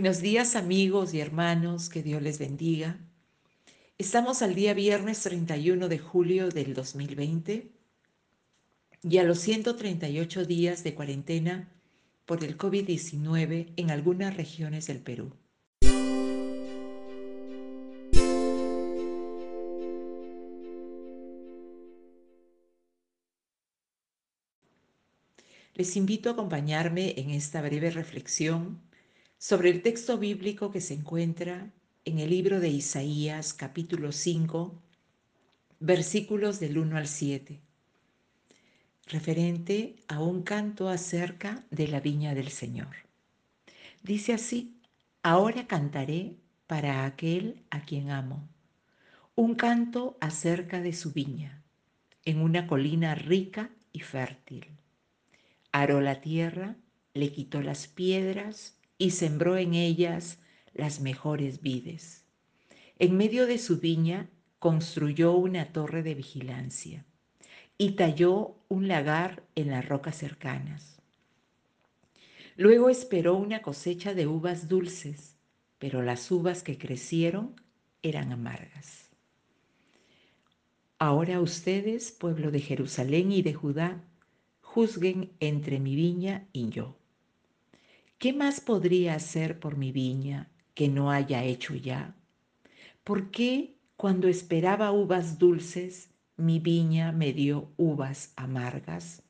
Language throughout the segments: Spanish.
Buenos días amigos y hermanos, que Dios les bendiga. Estamos al día viernes 31 de julio del 2020 y a los 138 días de cuarentena por el COVID-19 en algunas regiones del Perú. Les invito a acompañarme en esta breve reflexión sobre el texto bíblico que se encuentra en el libro de Isaías capítulo 5, versículos del 1 al 7, referente a un canto acerca de la viña del Señor. Dice así, ahora cantaré para aquel a quien amo, un canto acerca de su viña, en una colina rica y fértil. Aró la tierra, le quitó las piedras, y sembró en ellas las mejores vides. En medio de su viña construyó una torre de vigilancia y talló un lagar en las rocas cercanas. Luego esperó una cosecha de uvas dulces, pero las uvas que crecieron eran amargas. Ahora ustedes, pueblo de Jerusalén y de Judá, juzguen entre mi viña y yo. ¿Qué más podría hacer por mi viña que no haya hecho ya? ¿Por qué cuando esperaba uvas dulces, mi viña me dio uvas amargas?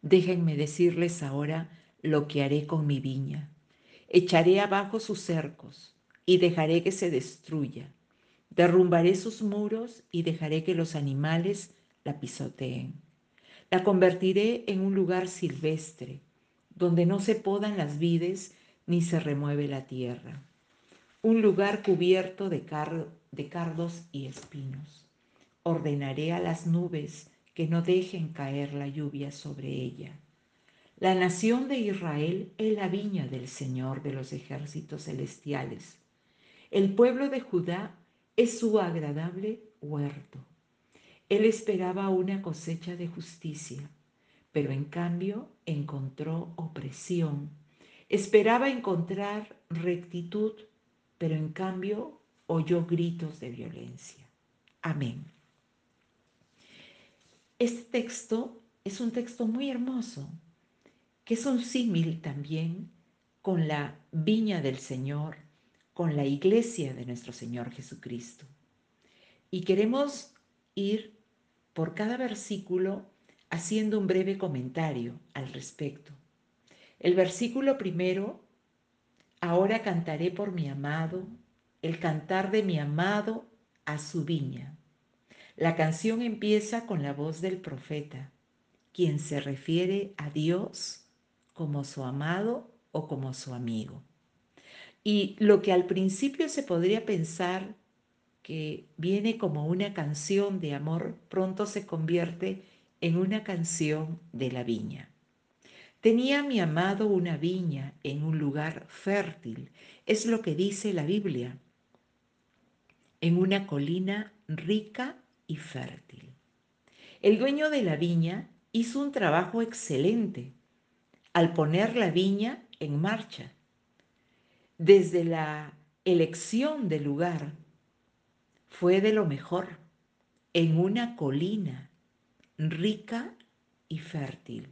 Déjenme decirles ahora lo que haré con mi viña. Echaré abajo sus cercos y dejaré que se destruya. Derrumbaré sus muros y dejaré que los animales la pisoteen. La convertiré en un lugar silvestre donde no se podan las vides ni se remueve la tierra. Un lugar cubierto de, cardos y espinos. Ordenaré a las nubes que no dejen caer la lluvia sobre ella. La nación de Israel es la viña del Señor de los ejércitos celestiales. El pueblo de Judá es su agradable huerto. Él esperaba una cosecha de justicia pero en cambio encontró opresión. Esperaba encontrar rectitud, pero en cambio oyó gritos de violencia. Amén. Este texto es un texto muy hermoso, que es un símil también con la viña del Señor, con la iglesia de nuestro Señor Jesucristo. Y queremos ir por cada versículo haciendo un breve comentario al respecto. El versículo primero, ahora cantaré por mi amado, el cantar de mi amado a su viña. La canción empieza con la voz del profeta, quien se refiere a Dios como su amado o como su amigo. Y lo que al principio se podría pensar que viene como una canción de amor, pronto se convierte en una canción de la viña. Tenía mi amado una viña en un lugar fértil, es lo que dice la Biblia, en una colina rica y fértil. El dueño de la viña hizo un trabajo excelente al poner la viña en marcha. Desde la elección del lugar fue de lo mejor, en una colina rica y fértil.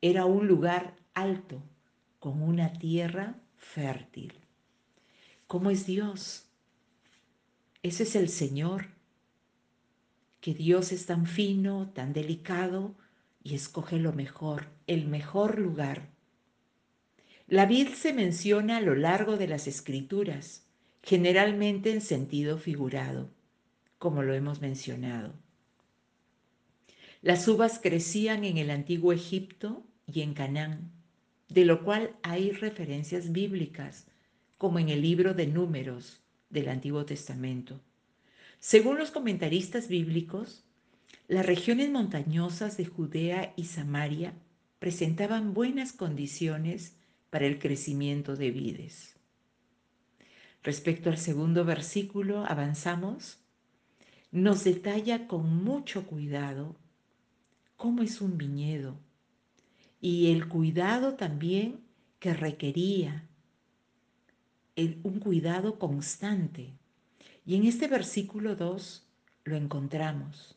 Era un lugar alto, con una tierra fértil. ¿Cómo es Dios? Ese es el Señor, que Dios es tan fino, tan delicado y escoge lo mejor, el mejor lugar. La vid se menciona a lo largo de las escrituras, generalmente en sentido figurado, como lo hemos mencionado. Las uvas crecían en el antiguo Egipto y en Canaán, de lo cual hay referencias bíblicas, como en el libro de números del Antiguo Testamento. Según los comentaristas bíblicos, las regiones montañosas de Judea y Samaria presentaban buenas condiciones para el crecimiento de vides. Respecto al segundo versículo, avanzamos, nos detalla con mucho cuidado cómo es un viñedo y el cuidado también que requería un cuidado constante. Y en este versículo 2 lo encontramos.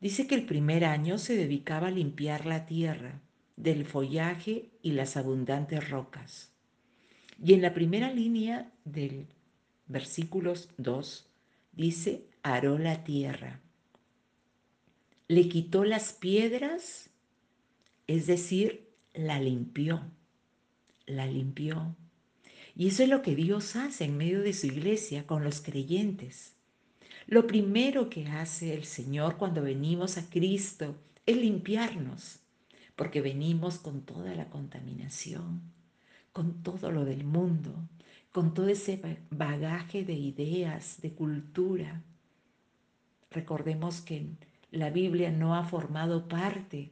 Dice que el primer año se dedicaba a limpiar la tierra del follaje y las abundantes rocas. Y en la primera línea del versículo 2 dice, aró la tierra. Le quitó las piedras, es decir, la limpió, la limpió. Y eso es lo que Dios hace en medio de su iglesia con los creyentes. Lo primero que hace el Señor cuando venimos a Cristo es limpiarnos, porque venimos con toda la contaminación, con todo lo del mundo, con todo ese bagaje de ideas, de cultura. Recordemos que la Biblia no ha formado parte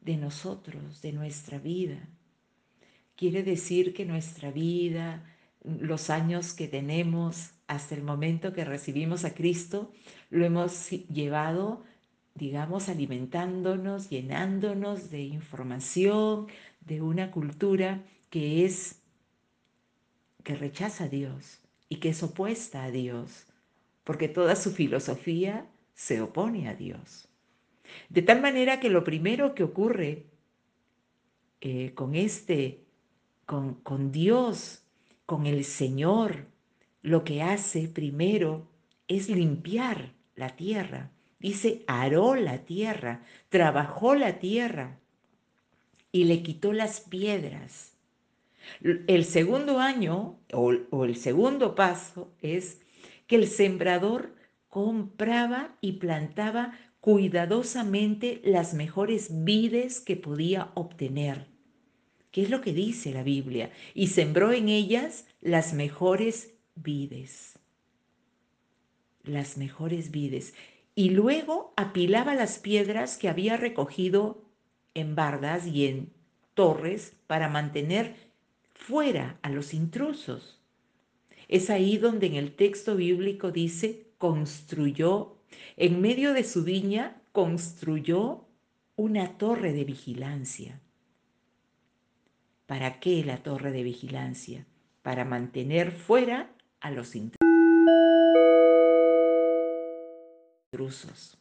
de nosotros, de nuestra vida. Quiere decir que nuestra vida, los años que tenemos hasta el momento que recibimos a Cristo, lo hemos llevado, digamos, alimentándonos, llenándonos de información, de una cultura que es que rechaza a Dios y que es opuesta a Dios, porque toda su filosofía se opone a Dios. De tal manera que lo primero que ocurre eh, con este con, Dios, con el Señor, lo que hace primero es limpiar la tierra. Dice, aró la tierra, trabajó la tierra y le quitó las piedras. El segundo año o, el segundo paso es que el sembrador compraba y plantaba cuidadosamente las mejores vides que podía obtener. ¿Qué es lo que dice la Biblia? Y sembró en ellas las mejores vides. Las mejores vides. Y luego apilaba las piedras que había recogido en bardas y en torres para mantener fuera a los intrusos. Es ahí donde en el texto bíblico dice, construyó, en medio de su viña, construyó una torre de vigilancia. ¿Para qué la torre de vigilancia? Para mantener fuera a los intrusos.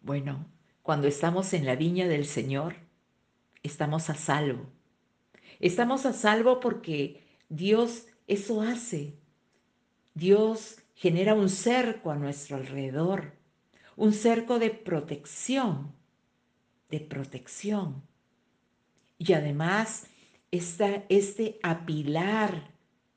Bueno, cuando estamos en la viña del Señor, estamos a salvo. Estamos a salvo porque Dios eso hace. Dios genera un cerco a nuestro alrededor, un cerco de protección, de protección. Y además, este apilar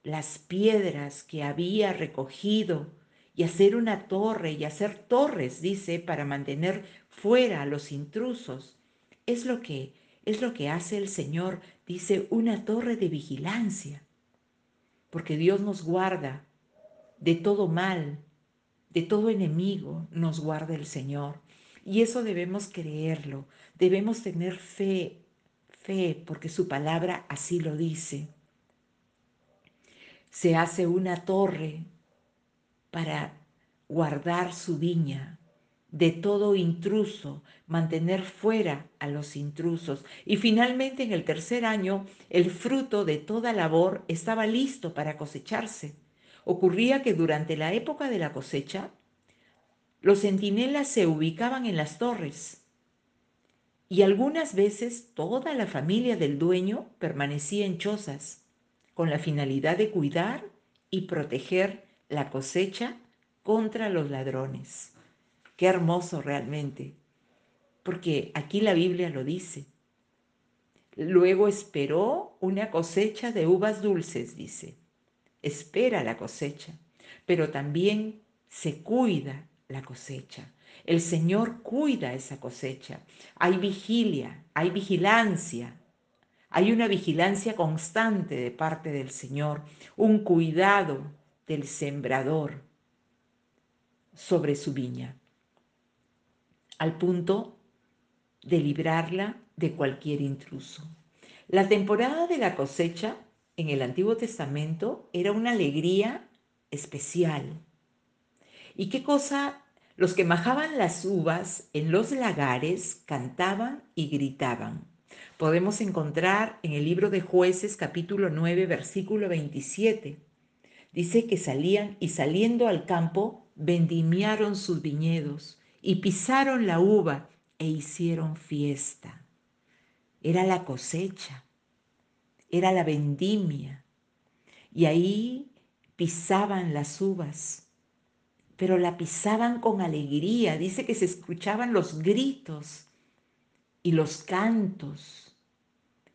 las piedras que había recogido y hacer una torre y hacer torres, dice, para mantener fuera a los intrusos, es lo que es lo que hace el Señor, dice, una torre de vigilancia. Porque Dios nos guarda de todo mal, de todo enemigo, nos guarda el Señor. Y eso debemos creerlo, debemos tener fe porque su palabra así lo dice. Se hace una torre para guardar su viña de todo intruso, mantener fuera a los intrusos. Y finalmente en el tercer año el fruto de toda labor estaba listo para cosecharse. Ocurría que durante la época de la cosecha, los centinelas se ubicaban en las torres y algunas veces toda la familia del dueño permanecía en chozas con la finalidad de cuidar y proteger la cosecha contra los ladrones. Qué hermoso realmente, porque aquí la Biblia lo dice. Luego esperó una cosecha de uvas dulces, dice. Espera la cosecha, pero también se cuida la cosecha. El Señor cuida esa cosecha. Hay vigilia, hay vigilancia. Hay una vigilancia constante de parte del Señor, un cuidado del sembrador sobre su viña, al punto de librarla de cualquier intruso. La temporada de la cosecha en el Antiguo Testamento era una alegría especial. ¿Y qué cosa los que majaban las uvas en los lagares cantaban y gritaban, podemos encontrar en el libro de jueces capítulo 9 versículo 27. Dice que salían y saliendo al campo vendimiaron sus viñedos y pisaron la uva e hicieron fiesta. Era la cosecha, era la vendimia. Y ahí pisaban las uvas, pero la pisaban con alegría. Dice que se escuchaban los gritos y los cantos.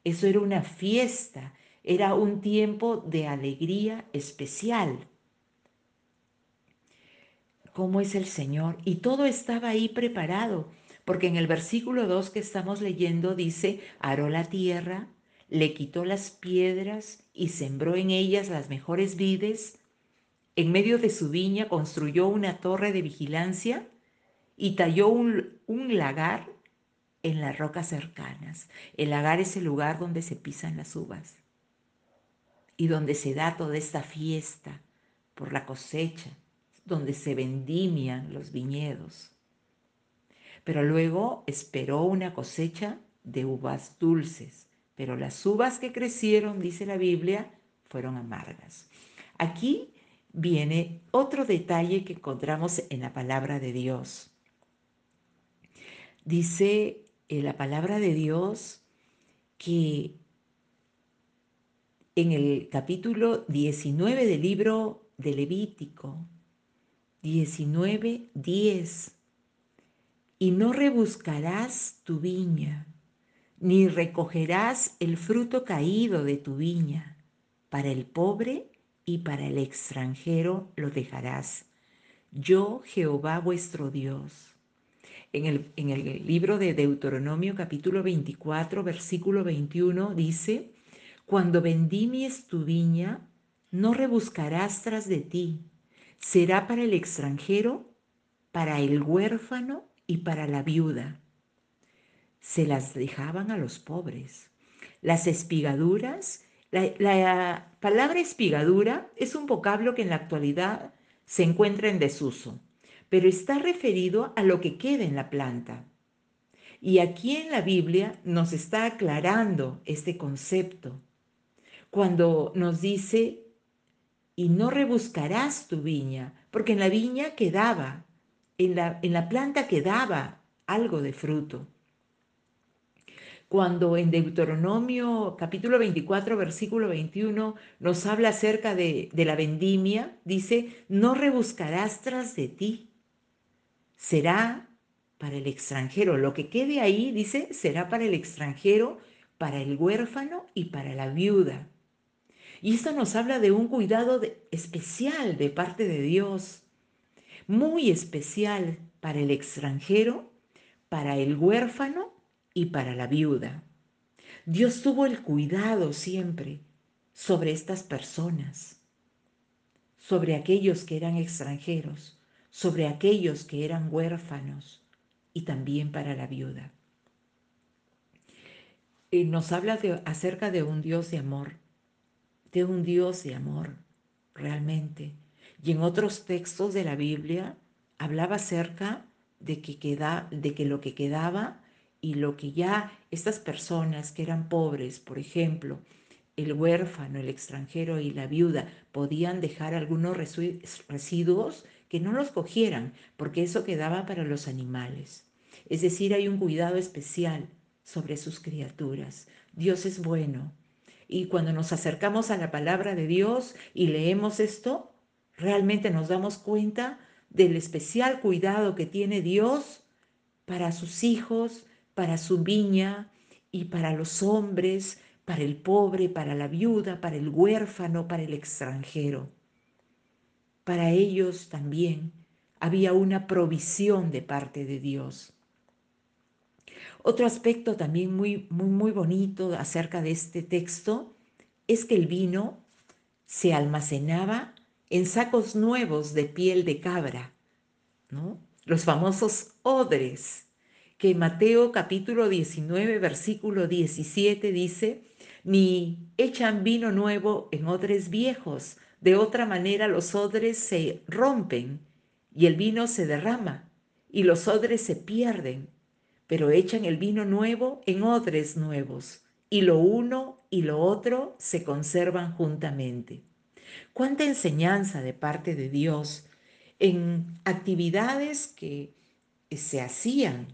Eso era una fiesta, era un tiempo de alegría especial. ¿Cómo es el Señor? Y todo estaba ahí preparado, porque en el versículo 2 que estamos leyendo dice, aró la tierra, le quitó las piedras y sembró en ellas las mejores vides. En medio de su viña construyó una torre de vigilancia y talló un, un lagar en las rocas cercanas. El lagar es el lugar donde se pisan las uvas y donde se da toda esta fiesta por la cosecha, donde se vendimian los viñedos. Pero luego esperó una cosecha de uvas dulces, pero las uvas que crecieron, dice la Biblia, fueron amargas. Aquí viene otro detalle que encontramos en la palabra de Dios. Dice en la palabra de Dios que en el capítulo 19 del libro de Levítico, 19, 10, y no rebuscarás tu viña, ni recogerás el fruto caído de tu viña, para el pobre y para el extranjero lo dejarás. Yo, Jehová vuestro Dios en el, libro de Deuteronomio capítulo 24, versículo 21 dice, Cuando vendimies tu viña, no rebuscarás tras de ti, será para el extranjero, para el huérfano y para la viuda. Se las dejaban a los pobres. Las espigaduras, la, la palabra espigadura es un vocablo que en la actualidad se encuentra en desuso pero está referido a lo que queda en la planta. Y aquí en la Biblia nos está aclarando este concepto. Cuando nos dice, y no rebuscarás tu viña, porque en la viña quedaba, en la, en la planta quedaba algo de fruto. Cuando en Deuteronomio capítulo 24, versículo 21 nos habla acerca de, de la vendimia, dice, no rebuscarás tras de ti, será para el extranjero. Lo que quede ahí, dice, será para el extranjero, para el huérfano y para la viuda. Y esto nos habla de un cuidado especial de parte de Dios, muy especial para el extranjero, para el huérfano y para la viuda. Dios tuvo el cuidado siempre sobre estas personas, sobre aquellos que eran extranjeros, sobre aquellos que eran huérfanos y también para la viuda. Y nos habla acerca de un Dios de amor, de un Dios de amor, realmente. Y en otros textos de la Biblia hablaba acerca de que, queda, de que lo que quedaba y lo que ya estas personas que eran pobres, por ejemplo, el huérfano, el extranjero y la viuda podían dejar algunos residuos que no los cogieran, porque eso quedaba para los animales. Es decir, hay un cuidado especial sobre sus criaturas. Dios es bueno. Y cuando nos acercamos a la palabra de Dios y leemos esto, realmente nos damos cuenta del especial cuidado que tiene Dios para sus hijos, para su viña y para los hombres, para el pobre, para la viuda, para el huérfano, para el extranjero para ellos también había una provisión de parte de Dios. Otro aspecto también muy, muy, muy bonito acerca de este texto es que el vino se almacenaba en sacos nuevos de piel de cabra, ¿no? los famosos odres, que Mateo capítulo 19, versículo 17 dice, ni echan vino nuevo en odres viejos, de otra manera los odres se rompen y el vino se derrama y los odres se pierden. pero echan el vino nuevo en odres nuevos, y lo uno y lo otro se conservan juntamente. Cuánta enseñanza de parte de Dios en actividades que se hacían,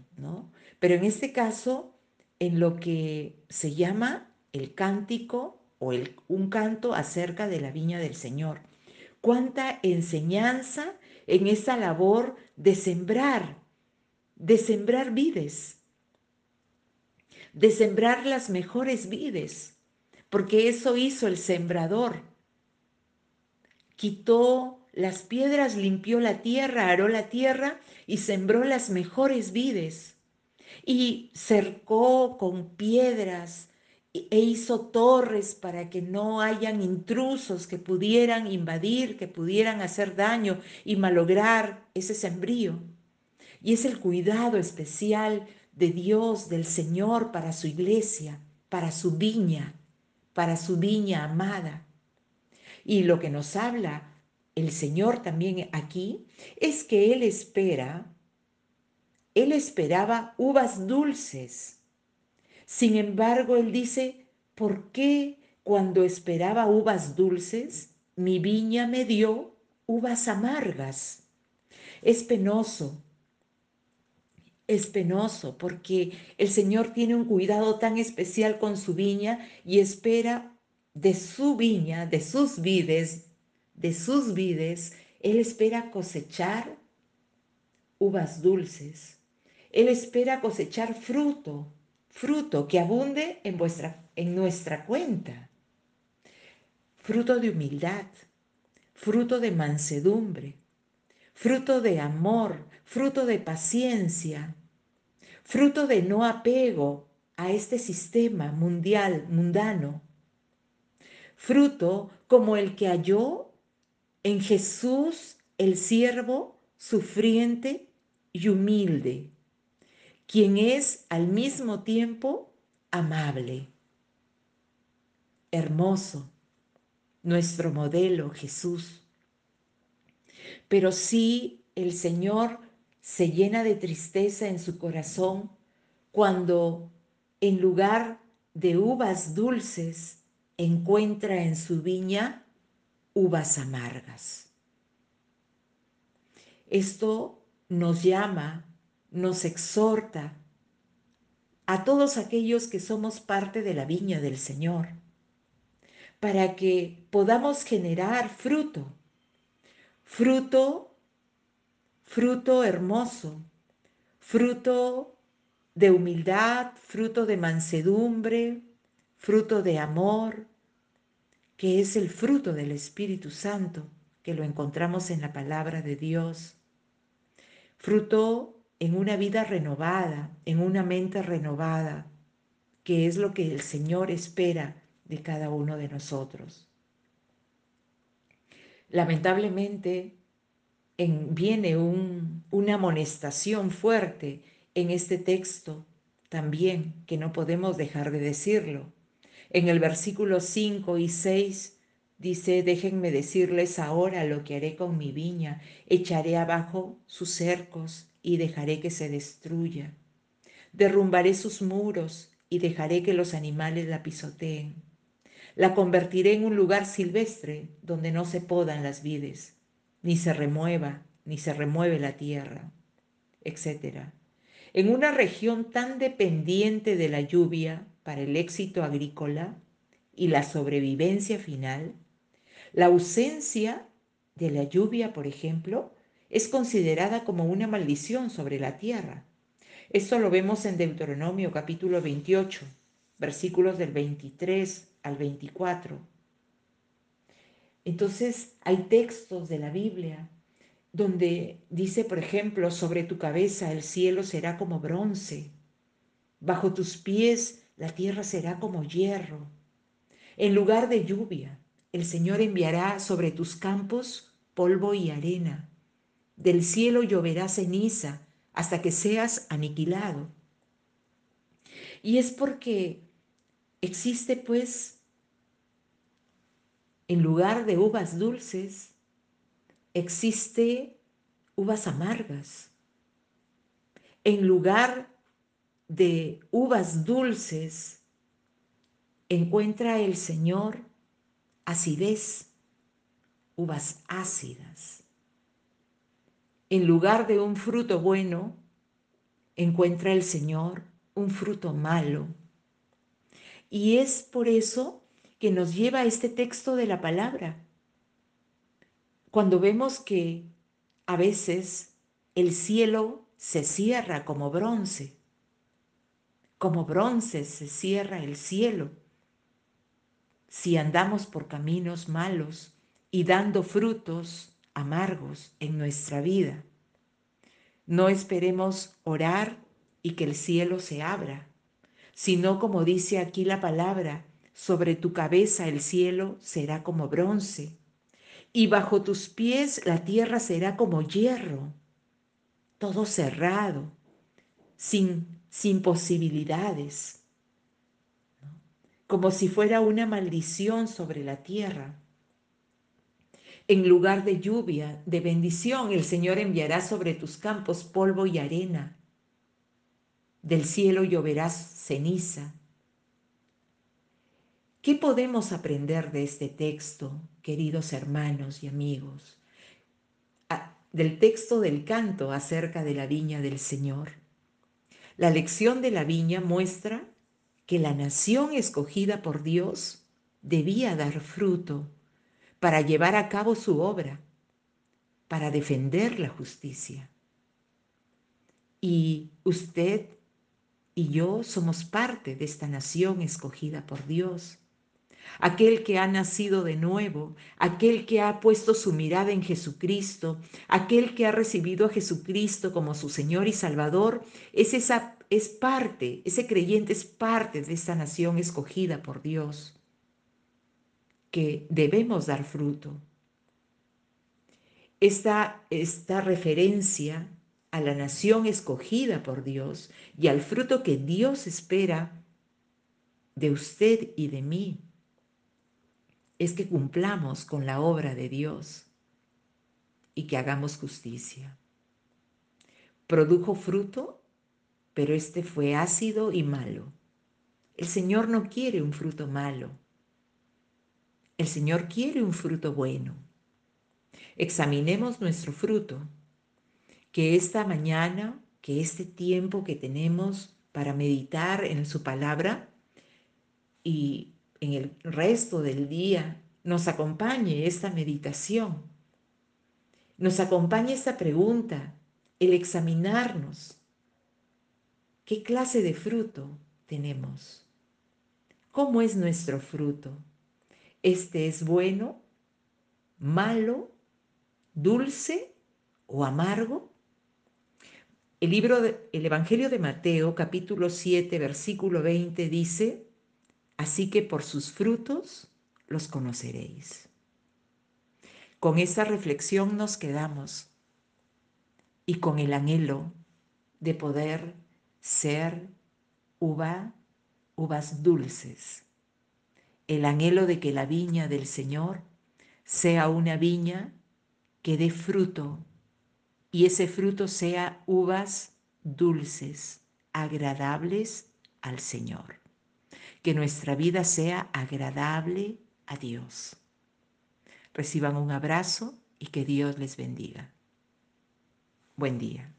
Pero en este caso, en lo que se llama el cántico o el, un canto acerca de la viña del Señor. Cuánta enseñanza en esa labor de sembrar, de sembrar vides, de sembrar las mejores vides, porque eso hizo el sembrador. Quitó las piedras, limpió la tierra, aró la tierra y sembró las mejores vides. Y cercó con piedras e hizo torres para que no hayan intrusos que pudieran invadir, que pudieran hacer daño y malograr ese sembrío. Y es el cuidado especial de Dios, del Señor para su iglesia, para su viña, para su viña amada. Y lo que nos habla el Señor también aquí es que Él espera, Él esperaba uvas dulces. Sin embargo, Él dice, ¿por qué cuando esperaba uvas dulces, mi viña me dio uvas amargas? Es penoso, es penoso porque el Señor tiene un cuidado tan especial con su viña y espera de su viña, de sus vides, de sus vides, Él espera cosechar uvas dulces. Él espera cosechar fruto, fruto que abunde en, vuestra, en nuestra cuenta. Fruto de humildad, fruto de mansedumbre, fruto de amor, fruto de paciencia, fruto de no apego a este sistema mundial, mundano, fruto como el que halló en Jesús el siervo sufriente y humilde, quien es al mismo tiempo amable. Hermoso, nuestro modelo Jesús. Pero sí el Señor se llena de tristeza en su corazón cuando en lugar de uvas dulces encuentra en su viña uvas amargas. Esto nos llama, nos exhorta a todos aquellos que somos parte de la viña del Señor, para que podamos generar fruto, fruto, fruto hermoso, fruto de humildad, fruto de mansedumbre, fruto de amor, que es el fruto del Espíritu Santo, que lo encontramos en la palabra de Dios. Fruto en una vida renovada, en una mente renovada, que es lo que el Señor espera de cada uno de nosotros. Lamentablemente, viene una amonestación fuerte en este texto también, que no podemos dejar de decirlo. En el versículo 5 y 6 dice, déjenme decirles ahora lo que haré con mi viña, echaré abajo sus cercos y dejaré que se destruya. Derrumbaré sus muros y dejaré que los animales la pisoteen. La convertiré en un lugar silvestre donde no se podan las vides, ni se remueva, ni se remueve la tierra, etc. En una región tan dependiente de la lluvia, para el éxito agrícola y la sobrevivencia final, la ausencia de la lluvia, por ejemplo, es considerada como una maldición sobre la tierra. Esto lo vemos en Deuteronomio capítulo 28, versículos del 23 al 24. Entonces hay textos de la Biblia donde dice, por ejemplo, sobre tu cabeza el cielo será como bronce, bajo tus pies la tierra será como hierro. En lugar de lluvia, el Señor enviará sobre tus campos polvo y arena. Del cielo lloverá ceniza hasta que seas aniquilado. Y es porque existe pues, en lugar de uvas dulces, existe uvas amargas. En lugar de uvas dulces, encuentra el Señor acidez, uvas ácidas. En lugar de un fruto bueno, encuentra el Señor un fruto malo. Y es por eso que nos lleva este texto de la palabra. Cuando vemos que a veces el cielo se cierra como bronce, como bronce se cierra el cielo. Si andamos por caminos malos y dando frutos amargos en nuestra vida, no esperemos orar y que el cielo se abra, sino como dice aquí la palabra, sobre tu cabeza el cielo será como bronce, y bajo tus pies la tierra será como hierro, todo cerrado, sin, sin posibilidades, como si fuera una maldición sobre la tierra. En lugar de lluvia, de bendición, el Señor enviará sobre tus campos polvo y arena. Del cielo lloverás ceniza ¿Qué podemos aprender de este texto, queridos hermanos y amigos? del texto del canto acerca de la viña del Señor. La lección de la viña muestra que la nación escogida por Dios debía dar fruto para llevar a cabo su obra, para defender la justicia. Y usted y yo somos parte de esta nación escogida por Dios aquel que ha nacido de nuevo, aquel que ha puesto su mirada en Jesucristo, aquel que ha recibido a Jesucristo como su Señor y Salvador, es, esa, es parte, ese creyente es parte de esta nación escogida por Dios, que debemos dar fruto. Esta, esta referencia a la nación escogida por Dios y al fruto que Dios espera de usted y de mí es que cumplamos con la obra de Dios y que hagamos justicia. Produjo fruto, pero este fue ácido y malo. El Señor no quiere un fruto malo. El Señor quiere un fruto bueno. Examinemos nuestro fruto, que esta mañana, que este tiempo que tenemos para meditar en su palabra y en el resto del día nos acompañe esta meditación, nos acompañe esta pregunta, el examinarnos. ¿Qué clase de fruto tenemos? ¿Cómo es nuestro fruto? ¿Este es bueno, malo, dulce o amargo? El libro el Evangelio de Mateo, capítulo 7, versículo 20 dice: Así que por sus frutos los conoceréis. Con esa reflexión nos quedamos y con el anhelo de poder ser uva, uvas dulces. El anhelo de que la viña del Señor sea una viña que dé fruto y ese fruto sea uvas dulces, agradables al Señor que nuestra vida sea agradable a Dios. Reciban un abrazo y que Dios les bendiga. Buen día.